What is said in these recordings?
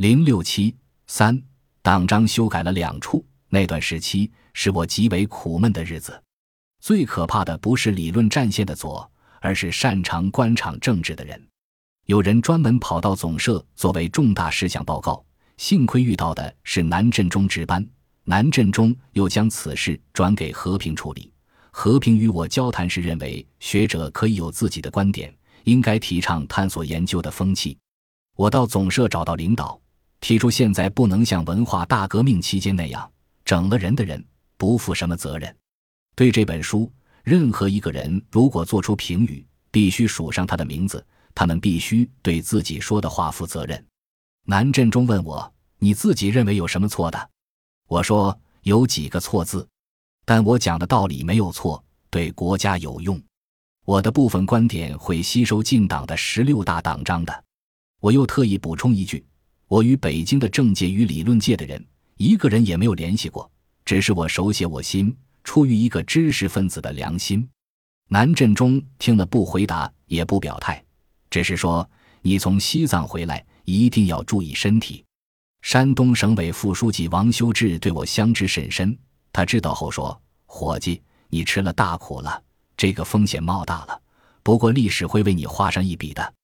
零六七三党章修改了两处，那段时期是我极为苦闷的日子。最可怕的不是理论战线的左，而是擅长官场政治的人。有人专门跑到总社作为重大事项报告，幸亏遇到的是南振中值班，南振中又将此事转给和平处理。和平与我交谈时认为，学者可以有自己的观点，应该提倡探索研究的风气。我到总社找到领导，提出现在不能像文化大革命期间那样，整了人的人不负什么责任。对这本书，任何一个人如果做出评语，必须署上他的名字，他们必须对自己说的话负责任。南振中问我：“你自己认为有什么错的？”我说：“有几个错字。”但我讲的道理没有错，对国家有用。我的部分观点会吸收进党的十六大党章的。我又特意补充一句：我与北京的政界与理论界的人一个人也没有联系过，只是我手写我心，出于一个知识分子的良心。南振中听了不回答，也不表态，只是说：“你从西藏回来，一定要注意身体。”山东省委副书记王修志对我相知甚深。他知道后说：“伙计，你吃了大苦了，这个风险冒大了。不过历史会为你画上一笔的。”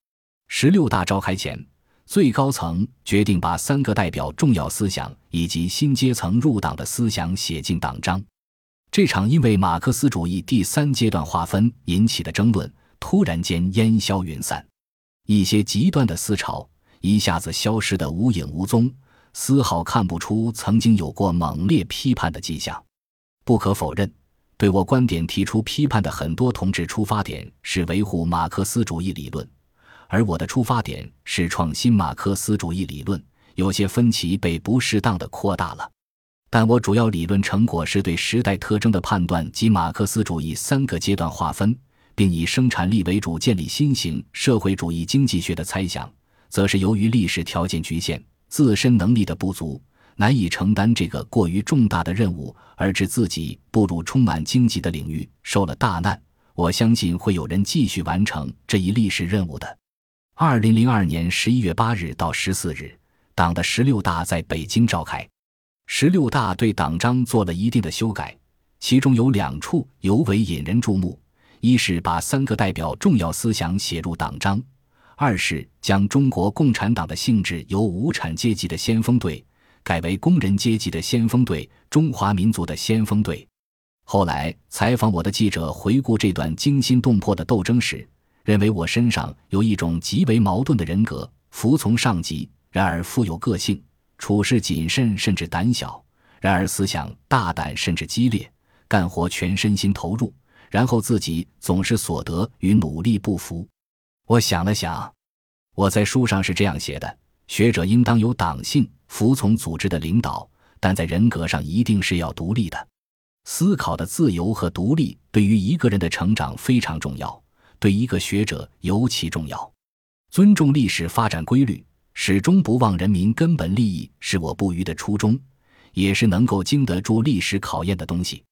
十六大召开前，最高层决定把三个代表重要思想以及新阶层入党的思想写进党章。这场因为马克思主义第三阶段划分引起的争论，突然间烟消云散，一些极端的思潮一下子消失得无影无踪。丝毫看不出曾经有过猛烈批判的迹象。不可否认，对我观点提出批判的很多同志出发点是维护马克思主义理论，而我的出发点是创新马克思主义理论。有些分歧被不适当的扩大了，但我主要理论成果是对时代特征的判断及马克思主义三个阶段划分，并以生产力为主建立新型社会主义经济学的猜想，则是由于历史条件局限。自身能力的不足，难以承担这个过于重大的任务，而致自己步入充满荆棘的领域，受了大难。我相信会有人继续完成这一历史任务的。二零零二年十一月八日到十四日，党的十六大在北京召开。十六大对党章做了一定的修改，其中有两处尤为引人注目：一是把三个代表重要思想写入党章。二是将中国共产党的性质由无产阶级的先锋队改为工人阶级的先锋队、中华民族的先锋队。后来采访我的记者回顾这段惊心动魄的斗争时，认为我身上有一种极为矛盾的人格：服从上级，然而富有个性；处事谨慎甚至胆小，然而思想大胆甚至激烈；干活全身心投入，然后自己总是所得与努力不符。我想了想，我在书上是这样写的：学者应当有党性，服从组织的领导，但在人格上一定是要独立的。思考的自由和独立对于一个人的成长非常重要，对一个学者尤其重要。尊重历史发展规律，始终不忘人民根本利益，是我不渝的初衷，也是能够经得住历史考验的东西。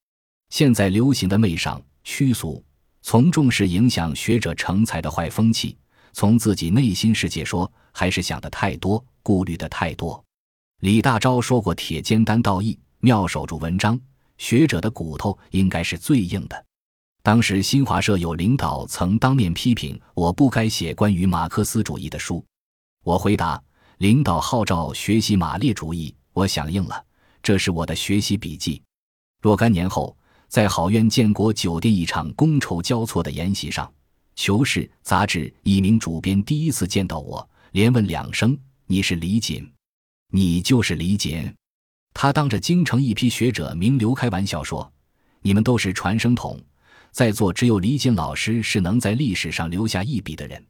现在流行的媚上屈俗。从重视影响学者成才的坏风气，从自己内心世界说，还是想的太多，顾虑的太多。李大钊说过：“铁肩担道义，妙手著文章。”学者的骨头应该是最硬的。当时新华社有领导曾当面批评我不该写关于马克思主义的书，我回答：“领导号召学习马列主义，我响应了，这是我的学习笔记。”若干年后。在好苑建国酒店一场觥筹交错的宴席上，《求是》杂志一名主编第一次见到我，连问两声：“你是李锦？你就是李锦？”他当着京城一批学者名流开玩笑说：“你们都是传声筒，在座只有李锦老师是能在历史上留下一笔的人。”